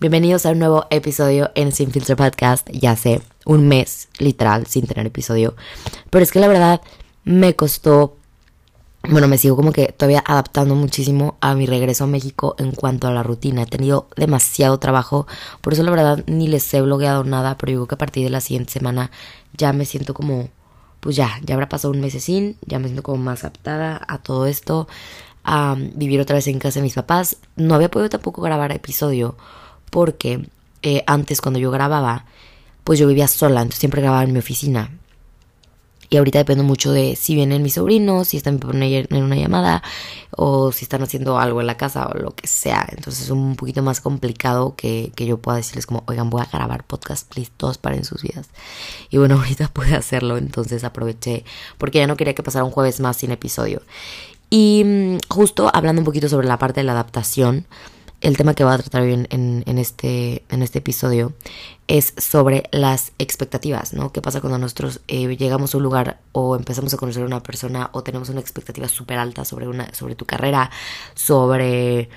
Bienvenidos a un nuevo episodio en Sin Filtro Podcast. Ya hace un mes, literal, sin tener episodio. Pero es que la verdad me costó. Bueno, me sigo como que todavía adaptando muchísimo a mi regreso a México en cuanto a la rutina. He tenido demasiado trabajo. Por eso la verdad ni les he blogueado nada. Pero digo que a partir de la siguiente semana ya me siento como. Pues ya, ya habrá pasado un mes sin. Ya me siento como más adaptada a todo esto. A vivir otra vez en casa de mis papás. No había podido tampoco grabar episodio porque eh, antes cuando yo grababa, pues yo vivía sola, entonces siempre grababa en mi oficina. Y ahorita dependo mucho de si vienen mis sobrinos, si están en una llamada o si están haciendo algo en la casa o lo que sea. Entonces es un poquito más complicado que, que yo pueda decirles como, oigan, voy a grabar podcast, please, todos paren sus vidas. Y bueno, ahorita pude hacerlo, entonces aproveché porque ya no quería que pasara un jueves más sin episodio. Y mm, justo hablando un poquito sobre la parte de la adaptación, el tema que voy a tratar hoy en, este, en este episodio es sobre las expectativas, ¿no? ¿Qué pasa cuando nosotros eh, llegamos a un lugar o empezamos a conocer a una persona o tenemos una expectativa súper alta sobre, una, sobre tu carrera, sobre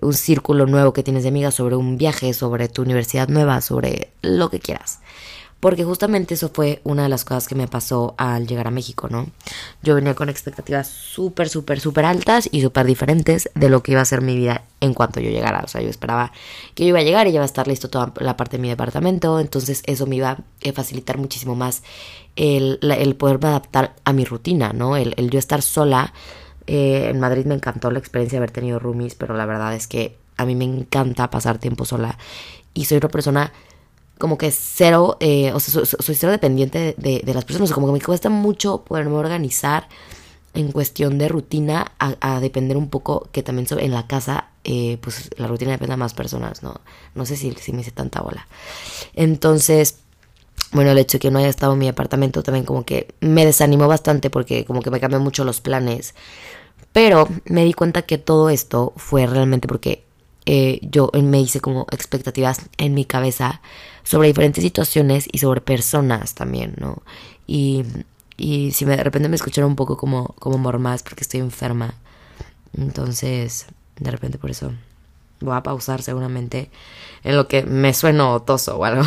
un círculo nuevo que tienes de amigas, sobre un viaje, sobre tu universidad nueva, sobre lo que quieras? Porque justamente eso fue una de las cosas que me pasó al llegar a México, ¿no? Yo venía con expectativas súper, súper, súper altas y súper diferentes de lo que iba a ser mi vida en cuanto yo llegara. O sea, yo esperaba que yo iba a llegar y ya iba a estar listo toda la parte de mi departamento. Entonces eso me iba a facilitar muchísimo más el, el poderme adaptar a mi rutina, ¿no? El, el yo estar sola. Eh, en Madrid me encantó la experiencia de haber tenido roomies, pero la verdad es que a mí me encanta pasar tiempo sola. Y soy una persona como que cero, eh, o sea, soy, cero dependiente de, las personas, como que me cuesta mucho poderme organizar en cuestión de rutina a, depender un poco que también en la casa eh, pues la rutina depende de más personas no no sé si, si me hice tanta bola. Entonces bueno el hecho de que no haya estado en mi apartamento también como que me desanimó bastante porque como que me cambió mucho los planes. Pero me di cuenta que todo esto fue realmente porque eh, yo me hice como expectativas en mi cabeza sobre diferentes situaciones y sobre personas también, ¿no? Y, y si me, de repente me escucharon un poco como, como mormás porque estoy enferma, entonces de repente por eso voy a pausar seguramente en lo que me sueno toso o algo.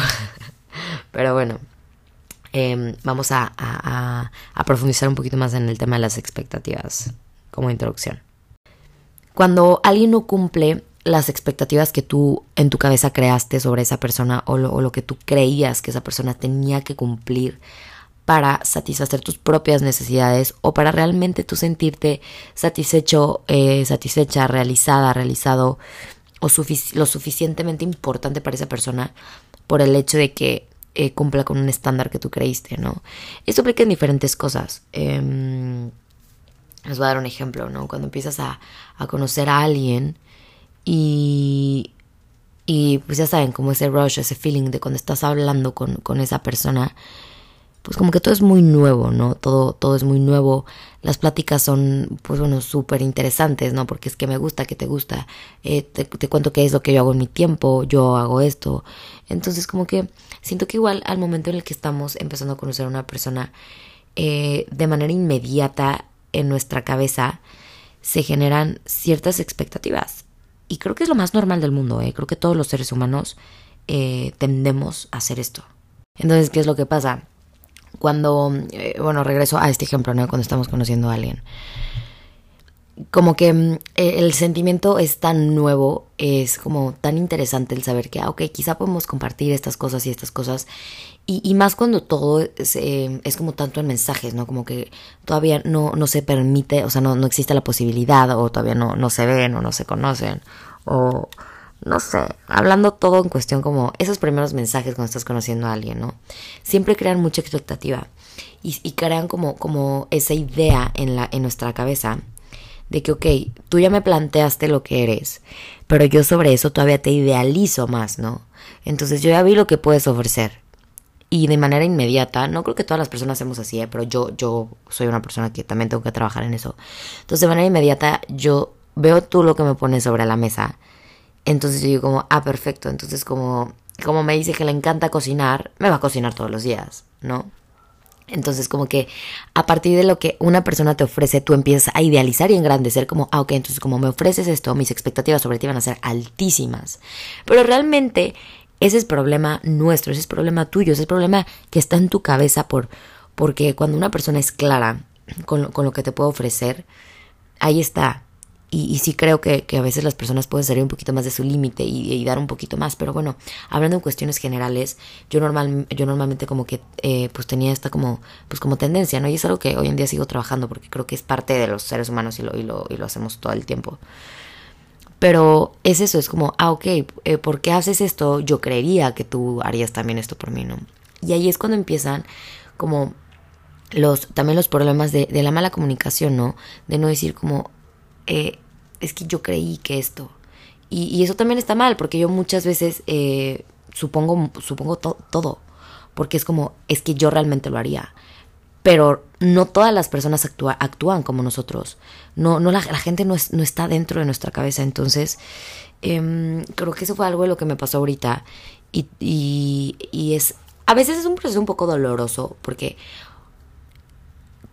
Pero bueno, em, vamos a, a, a profundizar un poquito más en el tema de las expectativas como introducción. Cuando alguien no cumple las expectativas que tú en tu cabeza creaste sobre esa persona o lo, que tú creías que esa persona tenía que cumplir para satisfacer tus propias necesidades o para realmente tú sentirte satisfecho, eh, satisfecha, realizada, realizado o lo suficientemente importante para esa persona por el hecho de que eh, cumpla con un estándar que tú creíste, ¿no? Esto aplica en diferentes cosas. Eh, les voy a dar un ejemplo, ¿no? Cuando empiezas a, a conocer a alguien, y, y pues ya saben, como ese rush, ese feeling de cuando estás hablando con, con esa persona, pues como que todo es muy nuevo, ¿no? Todo, todo es muy nuevo. Las pláticas son, pues bueno, súper interesantes, ¿no? Porque es que me gusta, que te gusta. Eh, te, te, cuento qué es lo que yo hago en mi tiempo, yo hago esto. Entonces como que siento que igual al momento en el que estamos empezando a conocer a una persona, eh, de manera inmediata en nuestra cabeza se generan ciertas expectativas. Y creo que es lo más normal del mundo, ¿eh? creo que todos los seres humanos eh, tendemos a hacer esto. Entonces, ¿qué es lo que pasa? Cuando, eh, bueno, regreso a este ejemplo, ¿no? Cuando estamos conociendo a alguien. Como que mm, el sentimiento es tan nuevo, es como tan interesante el saber que, ah, ok, quizá podemos compartir estas cosas y estas cosas. Y, más cuando todo es, es, como tanto en mensajes, ¿no? Como que todavía no, no se permite, o sea, no, no existe la posibilidad, o todavía no, no se ven, o no se conocen, o no sé, hablando todo en cuestión como esos primeros mensajes cuando estás conociendo a alguien, ¿no? Siempre crean mucha expectativa y, y crean como, como esa idea en, la, en nuestra cabeza de que, ok, tú ya me planteaste lo que eres, pero yo sobre eso todavía te idealizo más, ¿no? Entonces yo ya vi lo que puedes ofrecer. Y de manera inmediata, no creo que todas las personas hacemos así, ¿eh? pero yo, yo soy una persona que también tengo que trabajar en eso. Entonces de manera inmediata yo veo tú lo que me pones sobre la mesa entonces yo digo como, ah, perfecto. Entonces como, como me dice que le encanta cocinar, me va a cocinar todos los días, ¿no? Entonces, como que a partir de lo que una persona te ofrece, tú empiezas a idealizar y engrandecer como, ah, ok, entonces como me ofreces esto, mis expectativas sobre ti van a ser altísimas. Pero realmente ese es problema nuestro, ese es problema tuyo, ese es problema que está en tu cabeza por, porque cuando una persona es clara con lo, con lo que te puede ofrecer, ahí está. Y, sí creo que, a veces las personas pueden salir un poquito más de su límite y, dar un poquito más. Pero bueno, hablando en cuestiones generales, yo, normal, yo normalmente como que eh, pues tenía esta como, pues como tendencia, ¿no? Y es algo que hoy en día sigo trabajando porque creo que es parte de los seres humanos y lo, y lo, y lo hacemos todo el tiempo. Pero es eso, es como, ah, ok, eh, ¿por qué haces esto? Yo creería que tú harías también esto por mí, ¿no? Y ahí es cuando empiezan como los, también los problemas de, de la mala comunicación, ¿no? De no decir como, eh, es que yo creí que esto. Y, eso también está mal, porque yo muchas veces eh, supongo, supongo todo, porque es como, es que yo realmente lo haría. Pero no todas las personas actúa, actúan como nosotros. No, no la, gente no, no, está dentro de nuestra cabeza. Entonces, em, creo que eso fue algo de lo que me pasó ahorita. Y, y, y es, a veces es un proceso un poco doloroso, porque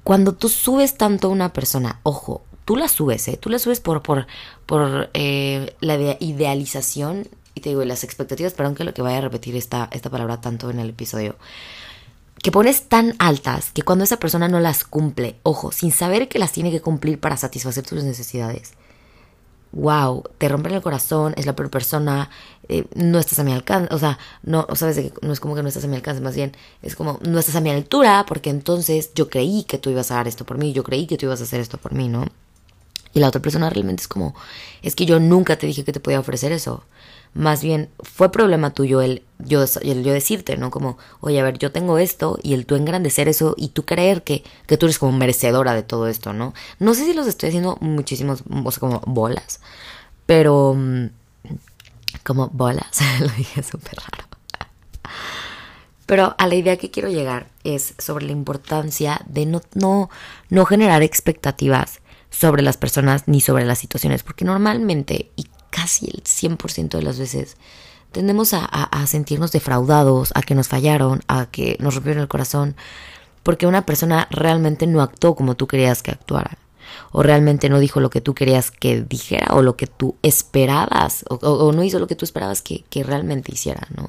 cuando tú subes tanto a una persona, ojo, tú la subes, ¿eh? Tú la subes por, por, por eh, la idealización y te digo, las expectativas, perdón que lo que vaya a repetir esta, esta palabra tanto en el episodio, que pones tan altas que cuando esa persona no las cumple, ojo, sin saber que las tiene que cumplir para satisfacer tus necesidades, wow, te rompen el corazón, es la peor persona, eh, no estás a mi alcance, o sea, no, sabes que no es como que no estás a mi alcance, más bien es como no estás a mi altura, porque entonces yo creí que tú ibas a dar esto por mí, yo creí que tú ibas a hacer esto por mí, ¿no? Y la otra persona realmente es como, es que yo nunca te dije que te podía ofrecer eso. Más bien fue problema tuyo el yo, yo decirte, ¿no? Como, oye, a ver, yo tengo esto y el tú engrandecer eso y tú creer que, que tú eres como merecedora de todo esto, ¿no? No sé si los estoy haciendo muchísimos, o sea, como bolas, pero mm, como bolas, lo dije súper raro. Pero a la idea que quiero llegar es sobre la importancia de no, no, no generar expectativas sobre las personas ni sobre las situaciones, porque normalmente casi el 100% de las veces tendemos a, sentirnos defraudados, a que nos fallaron, a que nos rompieron el corazón, porque una persona realmente no actuó como tú querías que actuara, o realmente no dijo lo que tú querías que dijera, o lo que tú esperabas, o, no hizo lo que tú esperabas que, que, realmente hiciera, ¿no?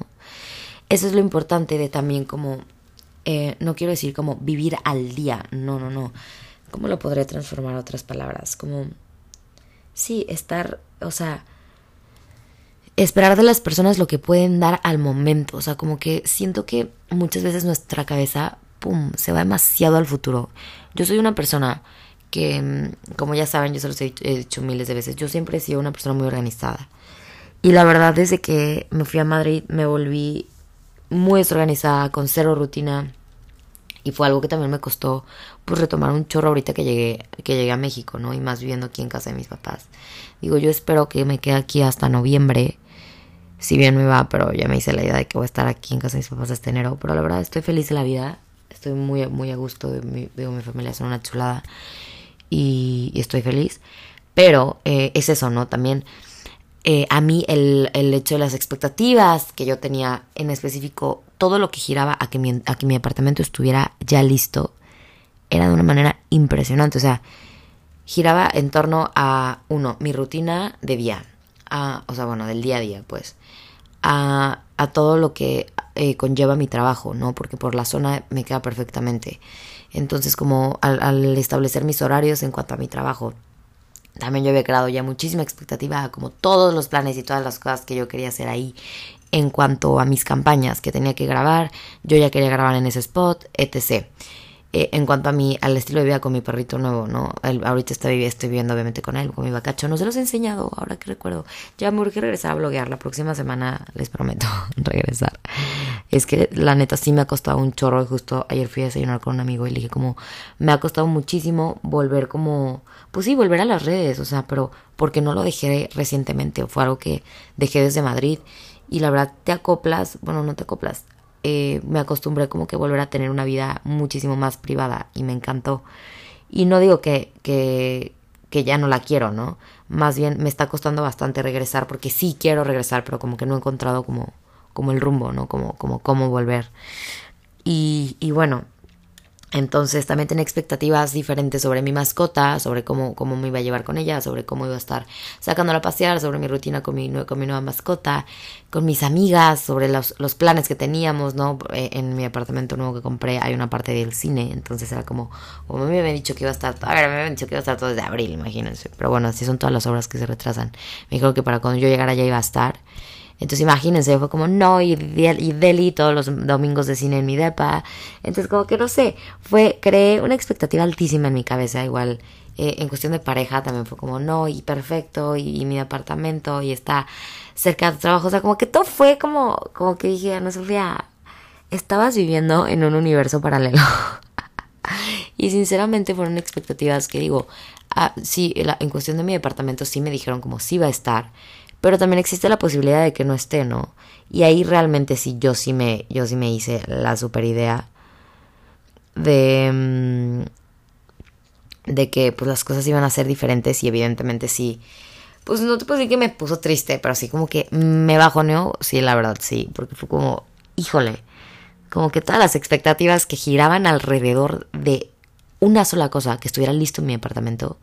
Eso es lo importante de también como, eh, no quiero decir como vivir al día, no, no, no ¿Cómo lo podré transformar a otras palabras? Como, sí, estar, o sea, esperar de las personas lo que pueden dar al momento. O sea, como que siento que muchas veces nuestra cabeza, ¡pum!, se va demasiado al futuro. Yo soy una persona que, mm, como ya saben, yo se los he dicho miles de veces, yo siempre he sido una persona muy organizada. Y la verdad, desde que me fui a Madrid, me volví muy desorganizada, con cero rutina y fue algo que también me costó pues retomar un chorro ahorita que llegué, que llegué a México, ¿no? Y más viviendo aquí en casa de mis papás. Digo, yo espero que me quede aquí hasta noviembre. Si bien me va, pero ya me hice la idea de que voy a estar aquí en casa de mis papás hasta enero. Pero la verdad estoy feliz de la vida. Estoy muy, muy a gusto. Mi, mi familia es una chulada. Y, estoy feliz. Pero eh, es eso, ¿no? También eh, a mí el, el, hecho de las expectativas que yo tenía en específico, todo lo que giraba a que, mi, a que mi apartamento estuviera ya listo, era de una manera impresionante. O sea, giraba en torno a, uno, mi rutina de día, a, o sea, bueno, del día a día, pues, a, todo lo que eh, conlleva mi trabajo, ¿no? Porque por la zona me queda perfectamente. Entonces, como al, al establecer mis horarios en cuanto a mi trabajo, también yo había creado ya muchísima expectativa, como todos los planes y todas las cosas que yo quería hacer ahí en cuanto a mis campañas que tenía que grabar, yo ya quería grabar en ese spot, etc. Eh, en cuanto a mi, al estilo de vida con mi perrito nuevo, ¿no? ahorita estoy, estoy viviendo obviamente con él, con mi vacacho. No se los he enseñado, ahora que recuerdo. Ya me urge regresar a bloguear. La próxima semana les prometo regresar. Es que la neta sí me ha costado un chorro. Justo ayer fui a desayunar con un amigo y le dije como, me ha costado muchísimo volver como, pues sí, volver a las redes, o sea, pero porque no lo dejé recientemente. Fue algo que dejé desde Madrid. Y la verdad te acoplas, bueno, no te acoplas, eh, me acostumbré como que volver a tener una vida muchísimo más privada y me encantó. Y no digo que, que, que ya no la quiero, ¿no? Más bien me está costando bastante regresar porque sí quiero regresar, pero como que no he encontrado como, como el rumbo, ¿no? Como, como cómo volver. Y, y bueno, Entonces también tenía expectativas diferentes sobre mi mascota, sobre cómo, cómo me iba a llevar con ella, sobre cómo iba a estar sacándola a pasear, sobre mi rutina con mi, con mi nueva mascota, con mis amigas, sobre los, los planes que teníamos, ¿no? Eh, en mi apartamento nuevo que compré hay una parte del cine, entonces era como, como me habían dicho que iba a estar, a ver, me habían dicho que iba a estar todo desde abril, imagínense. Pero bueno, así son todas las obras que se retrasan. Me dijeron que para cuando yo llegara ya iba a estar. Entonces imagínense, fue como no, y, y Deli todos los domingos de cine en mi depa. Entonces como que no sé, fue, creé una expectativa altísima en mi cabeza, igual eh, en cuestión de pareja también fue como no, y perfecto, y, mi apartamento, y está cerca de tu trabajo, o sea, como que todo fue como, como que dije, no Sofía, estabas viviendo en un universo paralelo. y sinceramente fueron expectativas que digo, ah, sí, en cuestión de mi departamento sí me dijeron como sí va a estar, pero también existe la posibilidad de que no esté, ¿no? Y ahí realmente sí, yo sí me, yo sí me hice la super idea de, mm, de que pues las cosas iban a ser diferentes y evidentemente sí, pues no te puedo decir que me puso triste, pero sí como que me bajoneó, sí, la verdad, sí, porque fue como, híjole, como que todas las expectativas que giraban alrededor de una sola cosa, que estuviera listo en mi apartamento,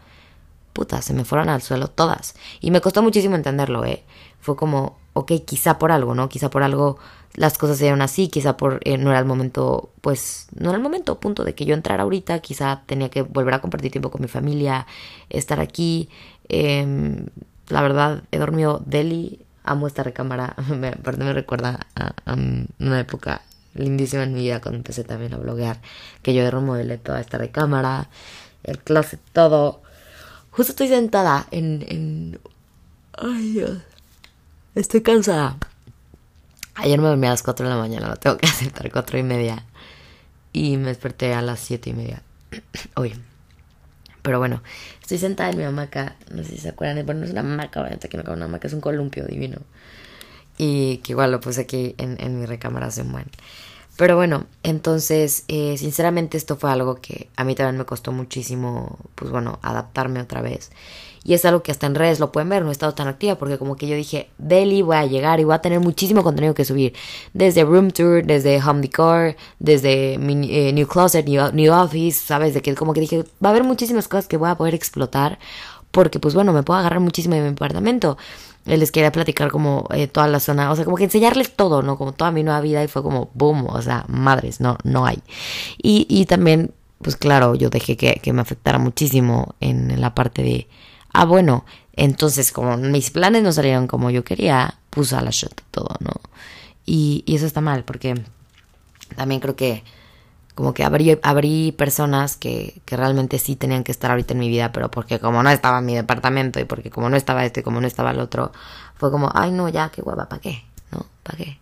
puta, se me fueron al suelo todas. Y me costó muchísimo entenderlo, ¿eh? Fue como, ok, quizá por algo, ¿no? Quizá por algo las cosas se dieron así, quizá por eh, no era el momento, pues, no era el momento, punto, de que yo entrara ahorita, quizá tenía que volver a compartir tiempo con mi familia, estar aquí. Em, la verdad, he dormido deli, amo esta recámara, me, aparte me recuerda a, una época lindísima en mi vida cuando empecé también a bloguear, que yo remodelé toda esta recámara, el closet, todo. Justo estoy sentada en, en... Ay, Dios. Estoy cansada. Ayer me dormí a las 4 de la mañana, lo tengo que aceptar, 4 y media. Y me desperté a las 7 y media. Hoy. Pero bueno, estoy sentada en mi hamaca. No sé si se acuerdan. Bueno, no es una hamaca, obviamente que no una hamaca, es un columpio divino. Y que igual lo puse aquí en, en mi recámara hace un buen. Pero bueno, entonces, eh, sinceramente esto fue algo que a mí también me costó muchísimo, pues bueno, adaptarme otra vez. Y es algo que hasta en redes lo pueden ver, no he estado tan activa porque como que yo dije, Deli, voy a llegar y voy a tener muchísimo contenido que subir. Desde Room Tour, desde Home Decor, desde eh, New Closet, new, new, Office, ¿sabes? De que como que dije, va a haber muchísimas cosas que voy a poder explotar porque pues bueno, me puedo agarrar muchísimo de mi apartamento les quería platicar como eh, toda la zona, o sea, como que enseñarles todo, ¿no? Como toda mi nueva vida y fue como, boom, o sea, madres, no, no hay. Y, y también, pues claro, yo dejé que, que me afectara muchísimo en la parte de, ah, bueno, entonces como mis planes no salieron como yo quería, puse a la shot todo, ¿no? Y, y eso está mal, porque también creo que como que abrí, abrí personas que, que, realmente sí tenían que estar ahorita en mi vida, pero porque como no estaba en mi departamento y porque como no estaba este y como no estaba el otro, fue como, ay no, ya, qué guapa, ¿para qué? ¿No? ¿Para qué?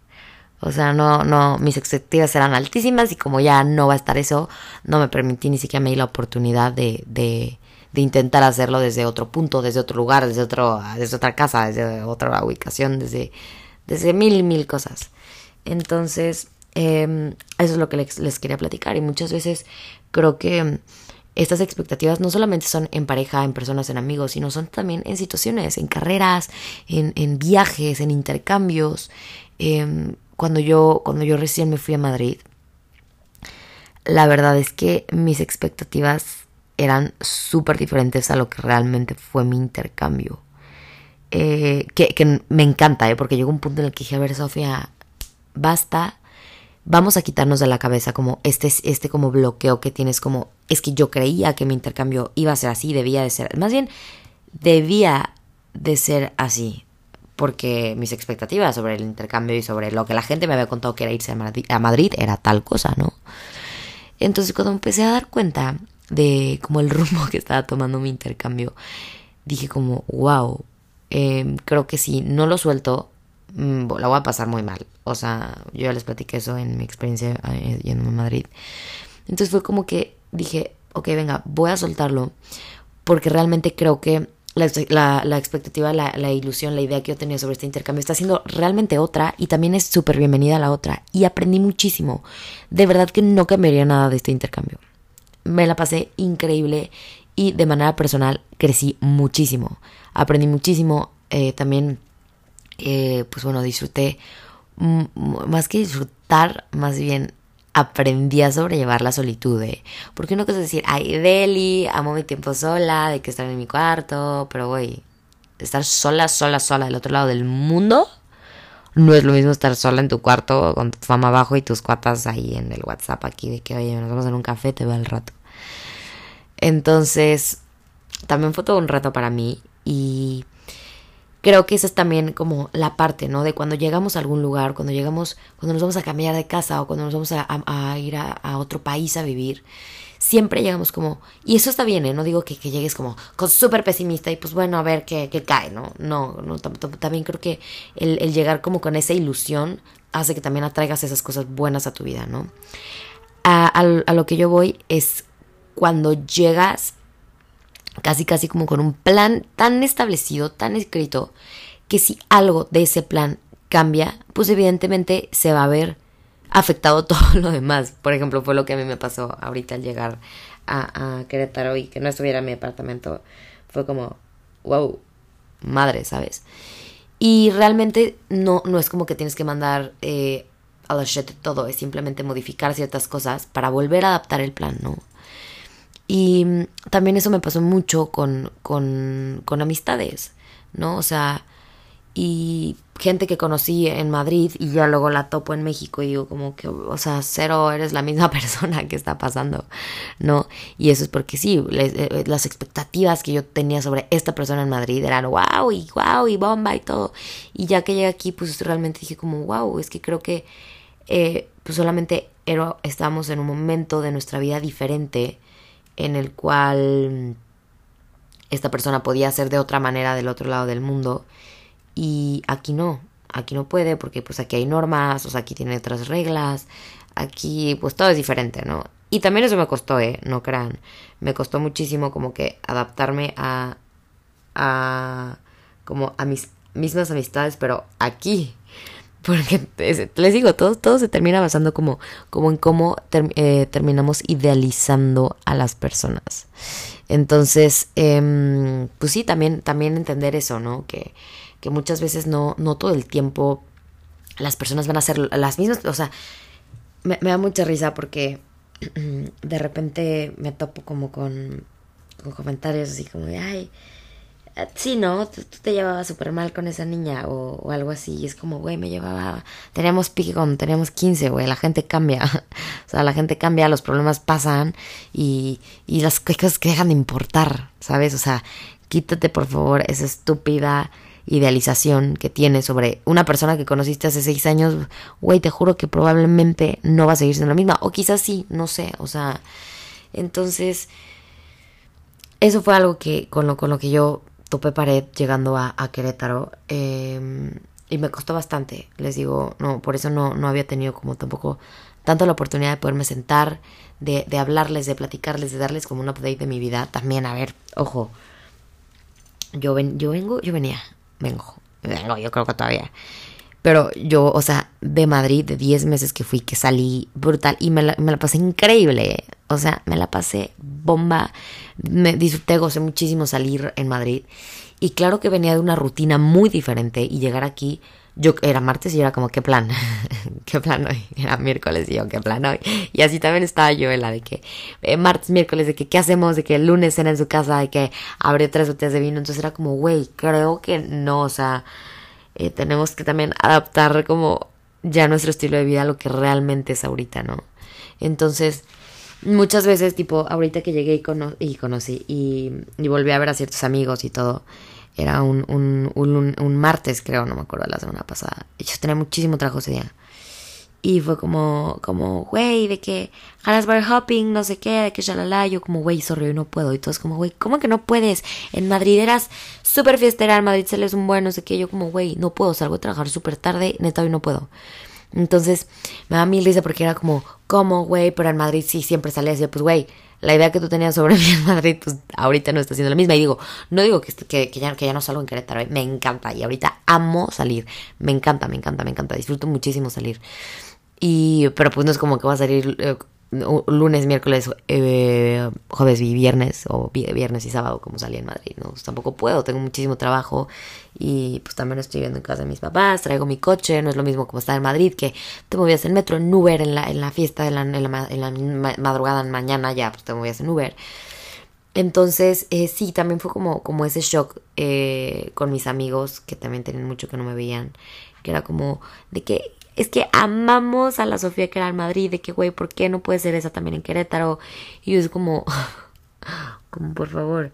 O sea, no, no, mis expectativas eran altísimas y como ya no va a estar eso, no me permití ni siquiera me di la oportunidad de, de, de intentar hacerlo desde otro punto, desde otro lugar, desde, otro, desde otra casa, desde otra ubicación, desde, desde mil, mil cosas. Entonces, Em, eso es lo que les, quería platicar y muchas veces creo que em, estas expectativas no solamente son en pareja, en personas, en amigos, sino son también en situaciones, en carreras, en, viajes, en intercambios. Em, cuando, yo, cuando yo recién me fui a Madrid, la verdad es que mis expectativas eran súper diferentes a lo que realmente fue mi intercambio. Eh, que, que, me encanta, ¿eh? porque llegó un punto en el que dije, a ver, Sofía, basta vamos a quitarnos de la cabeza como este, este como bloqueo que tienes como, es que yo creía que mi intercambio iba a ser así, debía de ser, más bien debía de ser así, porque mis expectativas sobre el intercambio y sobre lo que la gente me había contado que era irse a Madrid, era tal cosa, ¿no? Entonces cuando empecé a dar cuenta de como el rumbo que estaba tomando mi intercambio, dije como, wow, em, creo que si no lo suelto, Mm, la voy a pasar muy mal. O sea, yo ya les platiqué eso en mi experiencia eh, yendo a Madrid. Entonces fue como que dije, ok, venga, voy a soltarlo porque realmente creo que la, la, expectativa, la, la, ilusión, la idea que yo tenía sobre este intercambio está siendo realmente otra y también es súper bienvenida la otra. Y aprendí muchísimo. De verdad que no cambiaría nada de este intercambio. Me la pasé increíble y de manera personal crecí muchísimo. Aprendí muchísimo. Eh, también eh, pues bueno, disfruté, más que disfrutar, más bien aprendí a sobrellevar la solitud. Porque uno cosa es decir, ay, Deli, amo mi tiempo sola, de que estar en mi cuarto, pero güey, estar sola, sola, sola del otro lado del mundo, no es lo mismo estar sola en tu cuarto con tu fama abajo y tus cuatas ahí en el WhatsApp aquí de que, oye, nos vamos a dar un café, te va el rato. Entonces, también fue todo un rato para mí y creo que esa es también como la parte, ¿no? De cuando llegamos a algún lugar, cuando llegamos, cuando nos vamos a cambiar de casa o cuando nos vamos a, ir a, otro país a vivir, siempre llegamos como, y eso está bien, ¿eh? No digo que, llegues como súper pesimista y pues bueno, a ver qué, cae, ¿no? No, no también creo que el, llegar como con esa ilusión hace que también atraigas esas cosas buenas a tu vida, ¿no? A, lo que yo voy es cuando llegas casi casi como con un plan tan establecido, tan escrito, que si algo de ese plan cambia, pues evidentemente se va a ver afectado todo lo demás. Por ejemplo, fue lo que a mí me pasó ahorita al llegar a, Querétaro y que no estuviera en mi apartamento. Fue como, wow, madre, ¿sabes? Y realmente no, no es como que tienes que mandar eh, a la shit todo, es simplemente modificar ciertas cosas para volver a adaptar el plan, ¿no? Y también eso me pasó mucho con, con, con amistades, ¿no? O sea, y gente que conocí en Madrid y ya luego la topo en México y digo como que, o sea, cero, eres la misma persona que está pasando, ¿no? Y eso es porque sí, eh, eh, las expectativas que yo tenía sobre esta persona en Madrid eran wow y wow y bomba y todo. Y ya que llegué aquí, pues realmente dije como, wow, es que creo que eh, pues solamente era, estábamos en un momento de nuestra vida diferente en el cual esta persona podía ser de otra manera del otro lado del mundo y aquí no, aquí no puede porque pues aquí hay normas, o sea, aquí tiene otras reglas, aquí pues todo es diferente, ¿no? Y también eso me costó, ¿eh? No crean, me costó muchísimo como que adaptarme a, a como a mis mismas amistades, pero aquí, porque les digo, todo, todo se termina basando como, como en cómo eh, terminamos idealizando a las personas. Entonces, eh, pues sí, también, también entender eso, ¿no? Que, que muchas veces no, no todo el tiempo las personas van a ser las mismas, o sea, me, me da mucha risa porque de repente me topo como con, con comentarios así como de, ay, sí, ¿no? Tú, te llevabas súper mal con esa niña o, algo así. Y es como, güey, me llevaba. Teníamos cuando teníamos 15, güey. La gente cambia. o sea, la gente cambia, los problemas pasan y, y las cosas que dejan de importar, ¿sabes? O sea, quítate por favor esa estúpida idealización que tienes sobre una persona que conociste hace seis años. Güey, te juro que probablemente no va a seguir siendo la misma. O quizás sí, no sé. O sea, entonces. Eso fue algo que con lo, con lo que yo topé pared llegando a, Querétaro em, y me costó bastante, les digo, no, por eso no, no había tenido como tampoco tanto la oportunidad de poderme sentar, de, de hablarles, de platicarles, de darles como un update de mi vida. También, a ver, ojo, yo, ven, yo vengo, yo venía, vengo, vengo, yo creo que todavía. Pero yo, o sea, de Madrid, de 10 meses que fui, que salí brutal y me la, me la pasé increíble. O sea, me la pasé bomba. Me disfruté, gocé muchísimo salir en Madrid. Y claro que venía de una rutina muy diferente y llegar aquí, yo era martes y yo era como, ¿qué plan? ¿Qué plan hoy? Era miércoles y yo, ¿qué plan hoy? Y así también estaba yo en la de que eh, martes, miércoles, de que qué hacemos, de que el lunes cena en su casa, de que abre tres botellas de vino. Entonces era como, güey, creo que no, o sea eh, tenemos que también adaptar como ya nuestro estilo de vida a lo que realmente es ahorita, ¿no? Entonces, muchas veces, tipo, ahorita que llegué y, y conocí y, y, volví a ver a ciertos amigos y todo, era un, un, un, un martes, creo, no me acuerdo, la semana pasada. Y yo tenía muchísimo trabajo ese día. Y fue como, como, güey, de que ganas bar hopping, no sé qué, de que shalala. Yo como, güey, sorry, no puedo. Y todos como, güey, ¿cómo que no puedes? En Madrid eras súper fiestera, en Madrid se les un buen, no sé qué. Yo como, güey, no puedo, salgo a trabajar súper tarde, neta, hoy no puedo. Entonces, me da mil risa porque era como, ¿cómo, güey? Pero en Madrid sí siempre salía así, pues, güey, la idea que tú tenías sobre mí en Madrid, pues ahorita no está siendo la misma. Y digo, no digo que, que, que, ya, que ya no salgo en Querétaro, ¿eh? me encanta. Y ahorita amo salir. Me encanta, me encanta, me encanta. Disfruto muchísimo salir. Y, pero pues no es como que va a salir eh, lunes, miércoles, eh, jueves y viernes, o viernes y sábado, como salía en Madrid, ¿no? Pues tampoco puedo, tengo muchísimo trabajo y pues también estoy viviendo en casa de mis papás, traigo mi coche, no es lo mismo como estar en Madrid, que te movías en metro, en Uber, en la, en la fiesta, en la, en la, en la madrugada, en mañana, ya, pues te movías en Uber. Entonces, eh, sí, también fue como, como ese shock eh, con mis amigos, que también tenían mucho que no me veían, que era como de que es que amamos a la Sofía que era en Madrid, de que, güey, ¿por qué no puede ser esa también en Querétaro? Y yo es como, como por favor.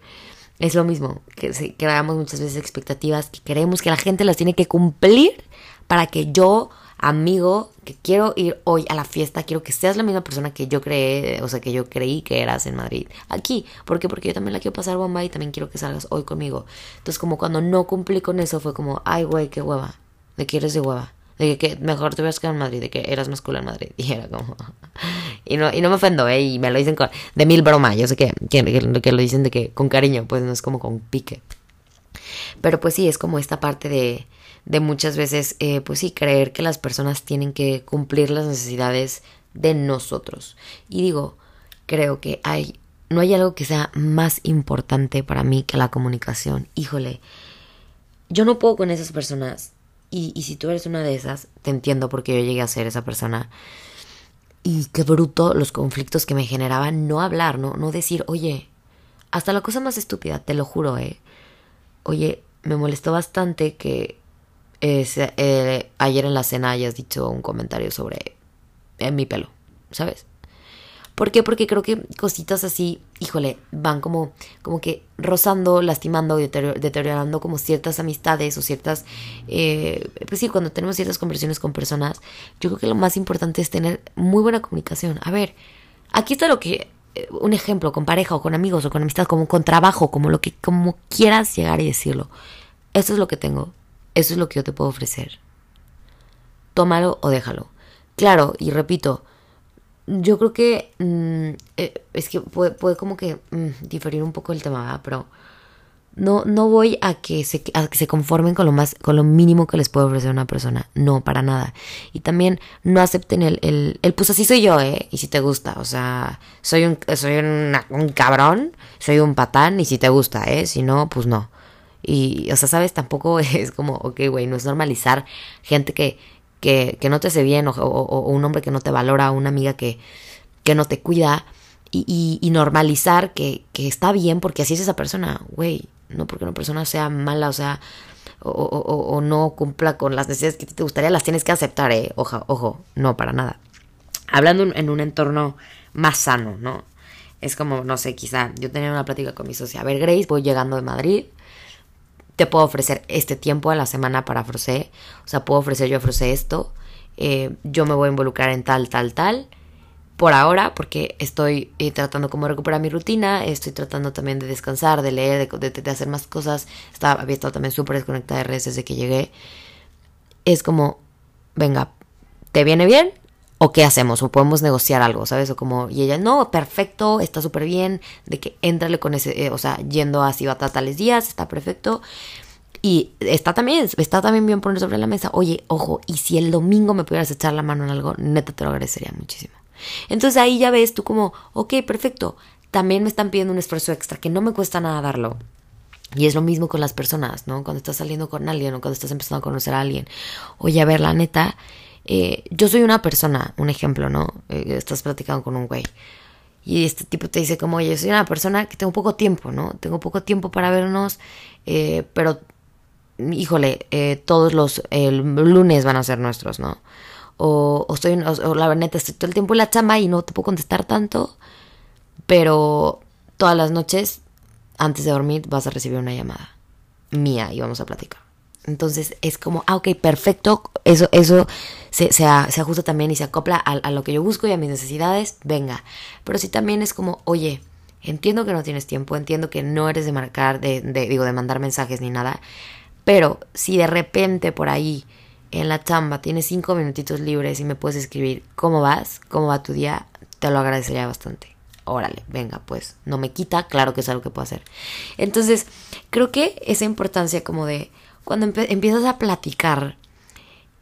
Es lo mismo, que creamos muchas veces expectativas que queremos que la gente las tiene que cumplir para que yo, amigo, que quiero ir hoy a la fiesta, quiero que seas la misma persona que yo creé, o sea, que yo creí que eras en Madrid. Aquí, ¿por qué? Porque yo también la quiero pasar bomba y también quiero que salgas hoy conmigo. Entonces, como cuando no cumplí con eso, fue como, ay, güey, qué hueva, de que eres de hueva de que, mejor te hubieras quedado en Madrid, de que eras más cool en Madrid. Y era como. y, no, y no me ofendo, ¿eh? Y me lo dicen con, de mil bromas. Yo sé que, que, que, lo dicen de que con cariño, pues no es como con pique. Pero pues sí, es como esta parte de, de muchas veces, eh, pues sí, creer que las personas tienen que cumplir las necesidades de nosotros. Y digo, creo que hay, no hay algo que sea más importante para mí que la comunicación. Híjole, yo no puedo con esas personas y, y si tú eres una de esas, te entiendo porque yo llegué a ser esa persona. Y qué bruto los conflictos que me generaban no hablar, no, no decir, oye, hasta la cosa más estúpida, te lo juro, eh. Oye, me molestó bastante que eh, ayer en la cena hayas dicho un comentario sobre eh, mi pelo, ¿sabes? ¿Por qué? Porque creo que cositas así, híjole, van como, como que rozando, lastimando deteriorando como ciertas amistades o ciertas, eh, pues sí, cuando tenemos ciertas conversaciones con personas, yo creo que lo más importante es tener muy buena comunicación. A ver, aquí está lo que, eh, un ejemplo, con pareja o con amigos o con amistad, como con trabajo, como lo que, como quieras llegar y decirlo. Esto es lo que tengo, eso es lo que yo te puedo ofrecer. Tómalo o déjalo. Claro, y repito, yo creo que mm, eh, es que puede, como que mm, diferir un poco el tema, pero no, no voy a que, se, que se conformen con lo más, con lo mínimo que les puede ofrecer una persona. No, para nada. Y también no acepten el, el, el pues así soy yo, eh. Y si te gusta, o sea, soy un, soy un cabrón, soy un patán, y si te gusta, eh. Si no, pues no. Y, o sea, sabes, tampoco es como, ok, güey, no es normalizar gente que, que, que no te hace bien o, un hombre que no te valora, una amiga que, que no te cuida y, y, normalizar que, que, está bien porque así es esa persona, güey, no porque una persona sea mala, o sea, o, o, no cumpla con las necesidades que te gustaría, las tienes que aceptar, eh, ojo, ojo, no, para nada. Hablando en un entorno más sano, ¿no? Es como, no sé, quizá yo tenía una plática con mi socia, a ver, Grace, voy llegando de Madrid, te puedo ofrecer este tiempo a la semana para Frosé, o sea, puedo ofrecer yo a Frosé esto, eh, yo me voy a involucrar en tal, tal, tal, por ahora, porque estoy eh, tratando como recuperar mi rutina, estoy tratando también de descansar, de leer, de, de, hacer más cosas, estaba, había estado también súper desconectada de redes desde que llegué, es como, venga, ¿te viene bien? ¿O qué hacemos? ¿O podemos negociar algo? ¿Sabes? O como, y ella, no, perfecto, está súper bien, de que entrale con ese, eh, o sea, yendo a Cibata tales días, está perfecto. Y está también, está también bien poner sobre la mesa, oye, ojo, y si el domingo me pudieras echar la mano en algo, neta te lo agradecería muchísimo. Entonces ahí ya ves tú como, ok, perfecto, también me están pidiendo un esfuerzo extra, que no me cuesta nada darlo. Y es lo mismo con las personas, ¿no? Cuando estás saliendo con alguien o cuando estás empezando a conocer a alguien. Oye, a ver, la neta, eh, yo soy una persona, un ejemplo, ¿no? Eh, estás platicando con un güey. Y este tipo te dice como, oye, soy una persona que tengo poco tiempo, ¿no? Tengo poco tiempo para vernos, eh, pero, híjole, todos los lunes van a ser nuestros, ¿no? O, o estoy, la neta, estoy todo el tiempo en la chamba y no te puedo contestar tanto, pero todas las noches, antes de dormir, vas a recibir una llamada mía y vamos a platicar. Entonces es como, ah, ok, perfecto, eso, eso se, se, ajusta también y se acopla a, lo que yo busco y a mis necesidades, venga. Pero si también es como, oye, entiendo que no tienes tiempo, entiendo que no eres de marcar, de, de, digo, de mandar mensajes ni nada, pero si de repente por ahí en la chamba tienes cinco minutitos libres y me puedes escribir cómo vas, cómo va tu día, te lo agradecería bastante. Órale, venga, pues no me quita, claro que es algo que puedo hacer. Entonces, creo que esa importancia como de cuando empiezas a platicar,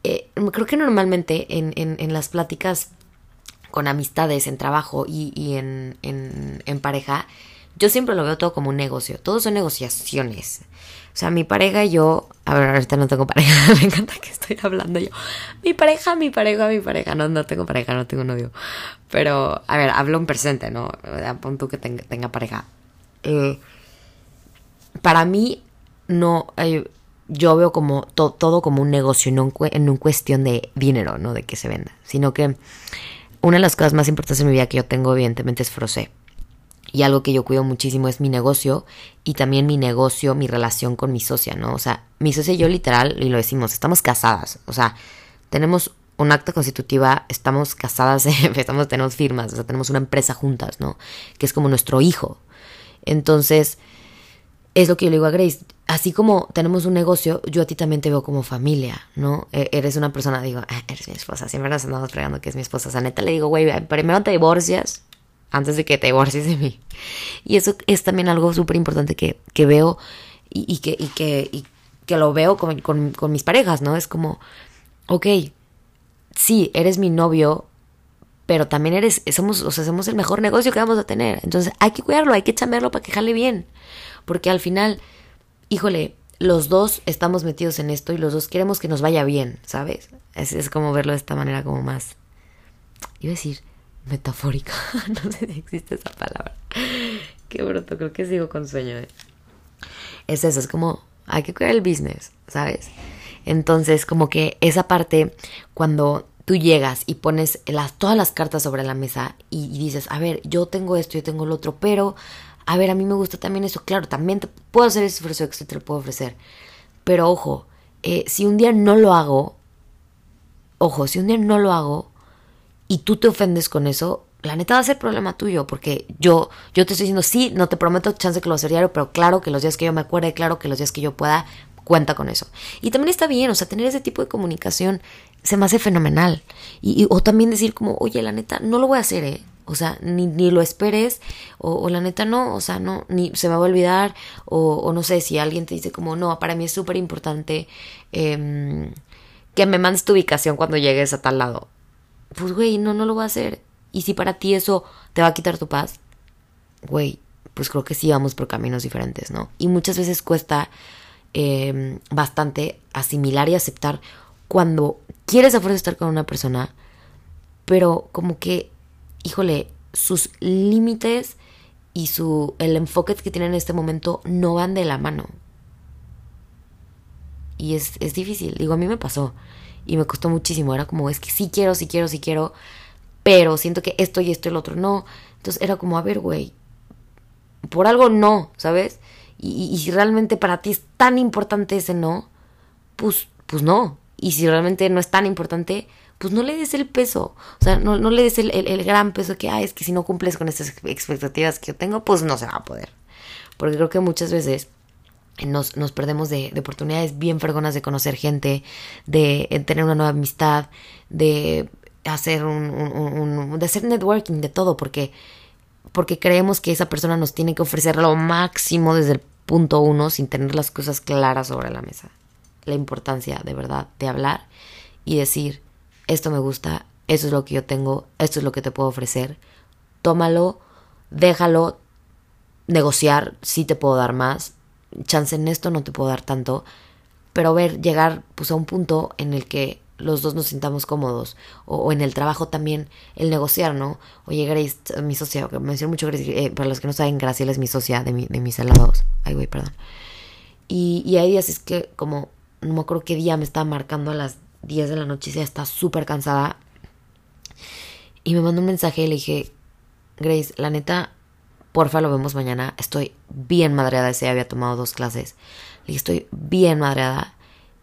eh, creo que normalmente en, en, las pláticas con amistades, en trabajo y, y en, en, pareja, yo siempre lo veo todo como un negocio. Todo son negociaciones. O sea, mi pareja y yo. A ver, ahorita no tengo pareja. Me encanta que estoy hablando yo. Mi pareja, mi pareja, mi pareja. No, no tengo pareja, no tengo novio. Pero, a ver, hablo en presente, ¿no? Pon tú que tenga, tenga pareja. Eh, para mí, no. Eh, yo veo como todo como un negocio, no en un cuestión de dinero, ¿no? De que se venda. Sino que una de las cosas más importantes en mi vida que yo tengo, evidentemente, es Frosé. Y algo que yo cuido muchísimo es mi negocio y también mi negocio, mi relación con mi socia, ¿no? O sea, mi socia y yo literal, y lo decimos, estamos casadas. O sea, tenemos un acta constitutiva, estamos casadas, estamos, tenemos firmas, o sea, tenemos una empresa juntas, ¿no? Que es como nuestro hijo. Entonces, es lo que yo le digo a Grace. Así como tenemos un negocio, yo a ti también te veo como familia, ¿no? E-, eres una persona, digo, ah, eres mi esposa. Siempre nos andamos fregando que es mi esposa. O sea, neta le digo, güey, primero te divorcias antes de que te divorcies de mí. Y eso es también algo súper importante que, que, veo y, que, y, que, y que lo veo con, con, mis parejas, ¿no? Es como, ok, sí, eres mi novio, pero también eres, somos, o sea, somos el mejor negocio que vamos a tener. Entonces hay que cuidarlo, hay que chamearlo para que jale bien. Porque al final, híjole, los dos estamos metidos en esto y los dos queremos que nos vaya bien, ¿sabes? Es, es como verlo de esta manera como más... Iba a decir, metafórica. no sé si existe esa palabra. Qué bruto, creo que sigo con sueño. ¿eh? Es eso, es como hay que cuidar el business, ¿sabes? Entonces, como que esa parte, cuando tú llegas y pones las, todas las cartas sobre la mesa y, dices, a ver, yo tengo esto, yo tengo lo otro, pero, a ver, a mí me gusta también eso, claro, también te puedo hacer ese esfuerzo que te lo puedo ofrecer. Pero ojo, eh, si un día no lo hago, ojo, si un día no lo hago, y tú te ofendes con eso, la neta va a ser problema tuyo, porque yo, yo te estoy diciendo, sí, no te prometo chance que lo hacer diario, pero claro que los días que yo me acuerde, claro que los días que yo pueda, cuenta con eso. Y también está bien, o sea, tener ese tipo de comunicación se me hace fenomenal. Y, o también decir como, oye, la neta, no lo voy a hacer, ¿eh? O sea, ni, ni lo esperes, o, la neta no, o sea, no, ni se me va a olvidar, o, o no sé, si alguien te dice como, no, para mí es súper importante eh, que me mandes tu ubicación cuando llegues a tal lado pues güey, no, no lo voy a hacer. Y si para ti eso te va a quitar tu paz, güey, pues creo que sí vamos por caminos diferentes, ¿no? Y muchas veces cuesta em, bastante asimilar y aceptar cuando quieres a fuerza estar con una persona, pero como que, híjole, sus límites y su el enfoque que tienen en este momento no van de la mano. Y es, es difícil, digo, a mí me pasó y me costó muchísimo. Era como, es que sí quiero, sí quiero, sí quiero, pero siento que esto y esto y el otro no. Entonces era como, a ver, güey, por algo no, ¿sabes? Y, si realmente para ti es tan importante ese no, pues, pues no. Y si realmente no es tan importante, pues no le des el peso. O sea, no, no le des el, el, gran peso que, ah, es que si no cumples con estas expectativas que yo tengo, pues no se va a poder. Porque creo que muchas veces nos, nos perdemos de, de, oportunidades bien fregonas de conocer gente, de, tener una nueva amistad, de hacer un, un, de hacer networking, de todo, porque, porque creemos que esa persona nos tiene que ofrecer lo máximo desde el punto uno sin tener las cosas claras sobre la mesa. La importancia de verdad de hablar y decir, esto me gusta, esto es lo que yo tengo, esto es lo que te puedo ofrecer, tómalo, déjalo, negociar, si te puedo dar más, chance en esto no te puedo dar tanto, pero ver, llegar pues a un punto en el que los dos nos sintamos cómodos, o, en el trabajo también el negociar, ¿no? Oye, Grace, mi socia, que menciono mucho Grace, eh, para los que no saben, Graciela es mi socia de mis helados. Ay, güey, perdón. Y, y hay días es que como, no me acuerdo qué día me estaba marcando a las 10 de la noche y ya está súper cansada. Y me mandó un mensaje y le dije, Grace, la neta, porfa, lo vemos mañana. Estoy bien madreada. Ese había tomado dos clases. Le dije, estoy bien madreada.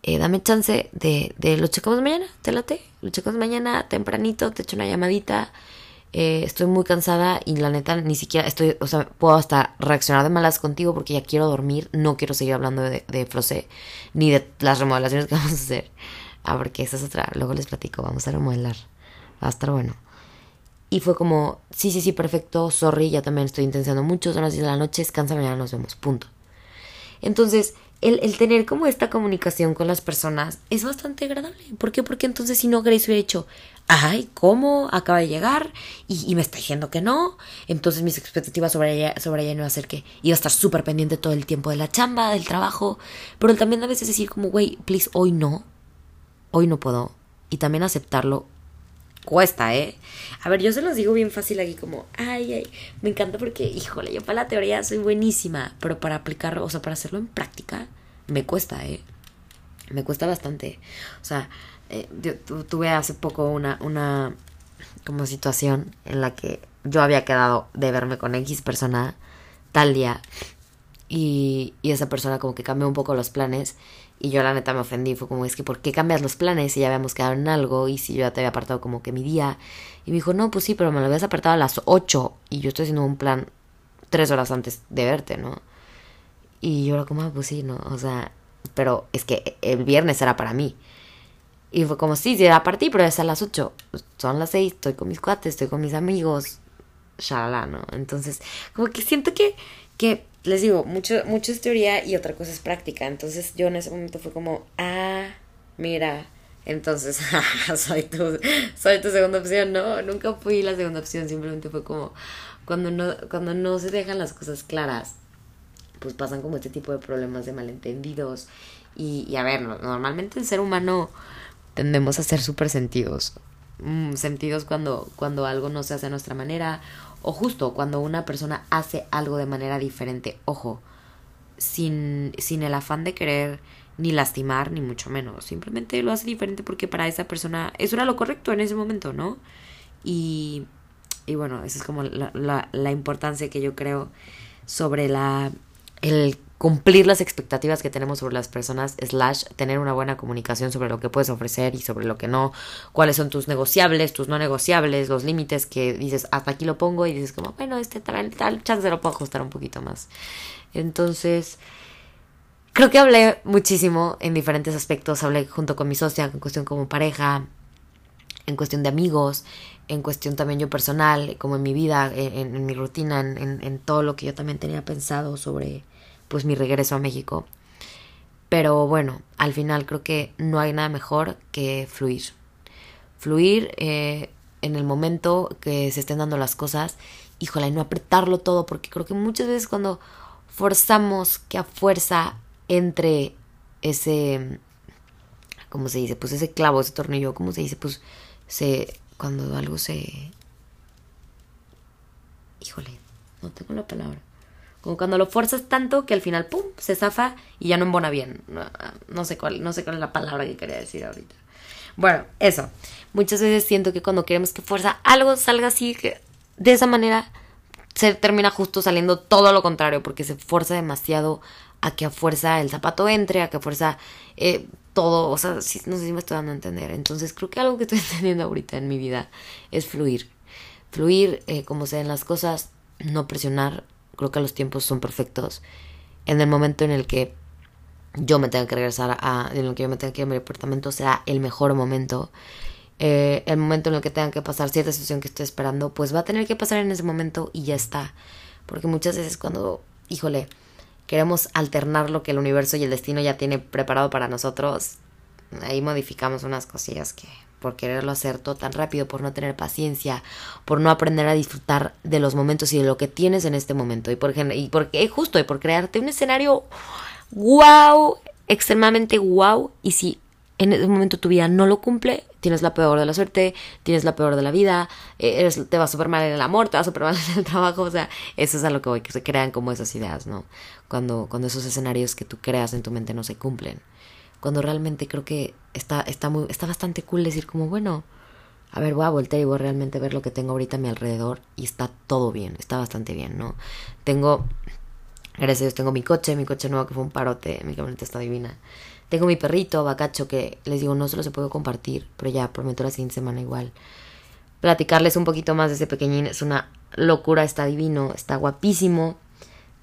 Eh, dame chance de, de lo checamos mañana. Te late. Lo checamos mañana tempranito. Te echo una llamadita. Eh, estoy muy cansada y la neta ni siquiera estoy, o sea, puedo hasta reaccionar de malas contigo porque ya quiero dormir. No quiero seguir hablando de, Frosé ni de las remodelaciones que vamos a hacer. Ah, porque esa es otra. Luego les platico. Vamos a remodelar. Va a estar bueno. Y fue como, sí, sí, sí, perfecto, sorry, ya también estoy intensando mucho, son las 10 de la noche, descansa, mañana nos vemos, punto. Entonces, el, el, tener como esta comunicación con las personas es bastante agradable. ¿Por qué? Porque entonces si no Grace hubiera dicho, ay, ¿cómo? Acaba de llegar y, y, me está diciendo que no. Entonces mis expectativas sobre ella, sobre ella no iba a ser que iba a estar súper pendiente todo el tiempo de la chamba, del trabajo. Pero también a veces decir como, güey, please, hoy no. Hoy no puedo. Y también aceptarlo cuesta, ¿eh? A ver, yo se los digo bien fácil aquí como, ay, ay, me encanta porque, híjole, yo para la teoría soy buenísima, pero para aplicarlo, o sea, para hacerlo en práctica, me cuesta, ¿eh? Me cuesta bastante. O sea, eh, yo tuve hace poco una, una como situación en la que yo había quedado de verme con X persona tal día y, y esa persona como que cambió un poco los planes y yo la neta me ofendí, fue como, es que ¿por qué cambias los planes si ya habíamos quedado en algo y si yo ya te había apartado como que mi día? Y me dijo, no, pues sí, pero me lo habías apartado a las 8 y yo estoy haciendo un plan tres horas antes de verte, ¿no? Y yo era como, ah, pues sí, ¿no? O sea, pero es que el viernes era para mí. Y fue como, sí, sí, era para ti, pero es a las 8. Son las 6, estoy con mis cuates, estoy con mis amigos, shalala, ¿no? Entonces, como que siento que, que les digo, mucho, mucho es teoría y otra cosa es práctica. Entonces yo en ese momento fue como, ah, mira, entonces soy, tu, soy tu segunda opción. No, nunca fui la segunda opción, simplemente fue como cuando no, cuando no se dejan las cosas claras, pues pasan como este tipo de problemas de malentendidos. Y, a ver, normalmente el ser humano tendemos a ser súper sentidos. Mm, sentidos cuando, cuando algo no se hace a nuestra manera o justo cuando una persona hace algo de manera diferente, ojo, sin, sin el afán de querer ni lastimar, ni mucho menos. Simplemente lo hace diferente porque para esa persona eso era lo correcto en ese momento, ¿no? Y, y bueno, esa es como la, la, la importancia que yo creo sobre la el cumplir las expectativas que tenemos sobre las personas, slash, tener una buena comunicación sobre lo que puedes ofrecer y sobre lo que no, cuáles son tus negociables, tus no negociables, los límites que dices, hasta aquí lo pongo y dices como, bueno, este tal, tal chance lo puedo ajustar un poquito más. Entonces, creo que hablé muchísimo en diferentes aspectos, hablé junto con mi socia en cuestión como pareja, en cuestión de amigos, en cuestión también yo personal, como en mi vida, en, en mi rutina, en, en todo lo que yo también tenía pensado sobre pues mi regreso a México. Pero bueno, al final creo que no hay nada mejor que fluir. Fluir eh, en el momento que se estén dando las cosas, híjole, no apretarlo todo, porque creo que muchas veces cuando forzamos que a fuerza entre ese, ¿cómo se dice? Pues ese clavo, ese tornillo, ¿cómo se dice? Pues se, cuando algo se... Híjole, no tengo la palabra. Como cuando lo fuerzas tanto que al final, ¡pum!, se zafa y ya no embona bien. No, sé cuál, no sé cuál es la palabra que quería decir ahorita. Bueno, eso. Muchas veces siento que cuando queremos que fuerza algo salga así, de esa manera se termina justo saliendo todo lo contrario, porque se fuerza demasiado a que a fuerza el zapato entre, a que a fuerza eh, todo, o sea, no sé si me estoy dando a entender. Entonces creo que algo que estoy entendiendo ahorita en mi vida es fluir. Fluir eh, como se den las cosas, no presionar, creo que los tiempos son perfectos. En el momento en el que yo me tenga que regresar a, en el que yo me tenga que ir a mi departamento será el mejor momento. Eh, el momento en el que tenga que pasar cierta situación que estoy esperando, pues va a tener que pasar en ese momento y ya está. Porque muchas veces cuando, híjole, queremos alternar lo que el universo y el destino ya tiene preparado para nosotros, ahí modificamos unas cosillas que por quererlo hacer todo tan rápido, por no tener paciencia, por no aprender a disfrutar de los momentos y de lo que tienes en este momento. Y por, y porque justo, y por crearte un escenario wow, extremadamente wow. Y si en ese momento tu vida no lo cumple, tienes la peor de la suerte, tienes la peor de la vida, eh, eres, te va súper mal en el amor, te va súper mal en el trabajo, o sea, eso es a lo que voy, que se crean como esas ideas, ¿no? Cuando, cuando esos escenarios que tú creas en tu mente no se cumplen cuando realmente creo que está, está, muy, está bastante cool decir como, bueno, a ver, voy a voltear y voy a realmente ver lo que tengo ahorita a mi alrededor y está todo bien, está bastante bien, ¿no? Tengo, gracias a Dios, tengo mi coche, mi coche nuevo que fue un parote, mi camioneta está divina. Tengo mi perrito, Bacacho, que les digo, no se lo se puedo compartir, pero ya prometo la siguiente semana igual. Platicarles un poquito más de ese pequeñín es una locura, está divino, está guapísimo.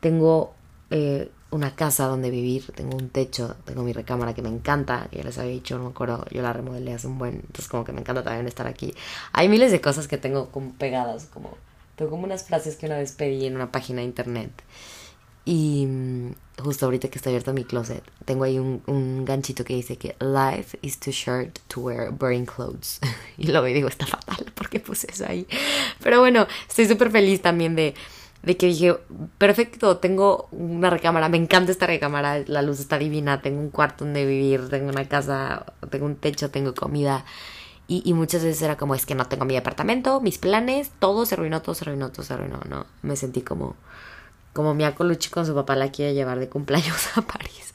Tengo eh, una casa donde vivir, tengo un techo, tengo mi recámara que me encanta, que ya les había dicho, no me acuerdo, yo la remodelé hace un buen, entonces como que me encanta también estar aquí. Hay miles de cosas que tengo como pegadas, como tengo como unas frases que una vez pedí en una página de internet. Y mm, justo ahorita que está abierto mi closet, tengo ahí un, ganchito que dice que life is too short to wear boring clothes. y luego digo, está fatal porque puse eso ahí. Pero bueno, estoy súper feliz también de, de que dije, perfecto, tengo una recámara, me encanta esta recámara, la luz está divina, tengo un cuarto donde vivir, tengo una casa, tengo un techo, tengo comida. Y, y, muchas veces era como, es que no tengo mi departamento, mis planes, todo se arruinó, todo se arruinó, todo se arruinó, ¿no? Me sentí como, como Mia Colucci con su papá la quiere llevar de cumpleaños a París.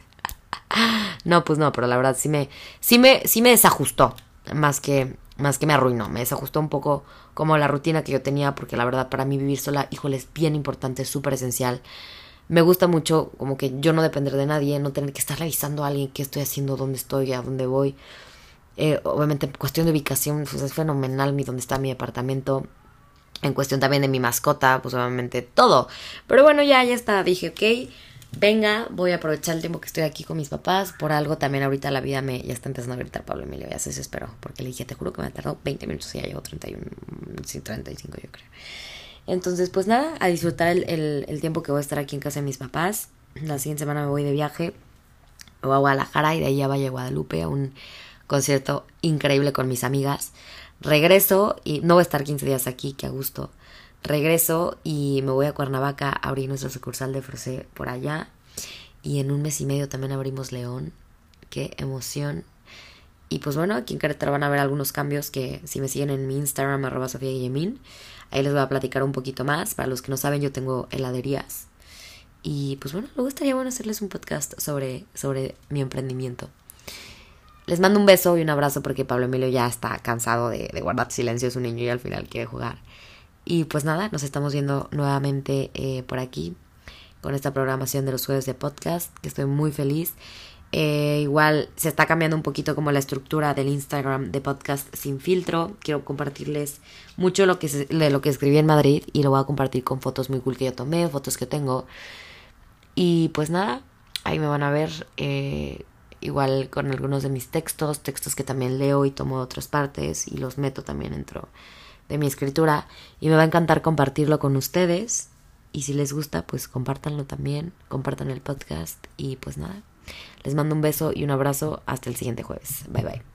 no, pues no, pero la verdad sí me, sí me, sí me desajustó, más que, más que me arruinó, me desajustó un poco como la rutina que yo tenía, porque la verdad para mí vivir sola, híjole, es bien importante, súper esencial. Me gusta mucho como que yo no depender de nadie, no tener que estar revisando a alguien qué estoy haciendo, dónde estoy, a dónde voy. Eh, obviamente, en cuestión de ubicación, pues es fenomenal mi dónde está mi departamento. En cuestión también de mi mascota, pues obviamente todo. Pero bueno, ya, ya está. Dije, ok, venga, voy a aprovechar el tiempo que estoy aquí con mis papás. Por algo también ahorita la vida me ya está empezando a gritar Pablo Emilio, ya se desesperó. Porque le dije, te juro que me tardó 20 minutos y ya llegó 31, sí, 35 yo creo. Entonces, pues nada, a disfrutar el, el, tiempo que voy a estar aquí en casa de mis papás. La siguiente semana me voy de viaje. Voy a Guadalajara y de ahí a Valle Guadalupe a un concierto increíble con mis amigas. Regreso y no voy a estar 15 días aquí, que a gusto. Regreso y me voy a Cuernavaca a abrir nuestra sucursal de Frosé por allá. Y en un mes y medio también abrimos León. Qué emoción. Y pues bueno, aquí en Querétaro van a ver algunos cambios que si me siguen en mi Instagram, arroba Sofía Guillemín, ahí les voy a platicar un poquito más. Para los que no saben, yo tengo heladerías. Y pues bueno, luego estaría bueno hacerles un podcast sobre, sobre mi emprendimiento. Les mando un beso y un abrazo porque Pablo Emilio ya está cansado de, de guardar silencio, es un niño y al final quiere jugar. Y pues nada, nos estamos viendo nuevamente eh, por aquí con esta programación de los jueves de podcast, que estoy muy feliz. Eh, igual se está cambiando un poquito como la estructura del Instagram de podcast sin filtro. Quiero compartirles mucho lo que, de lo que escribí en Madrid y lo voy a compartir con fotos muy cool que yo tomé, fotos que tengo. Y pues nada, ahí me van a ver eh, igual con algunos de mis textos, textos que también leo y tomo de otras partes y los meto también dentro de mi escritura y me va a encantar compartirlo con ustedes y si les gusta pues compártanlo también, compartan el podcast y pues nada, les mando un beso y un abrazo hasta el siguiente jueves. Bye bye.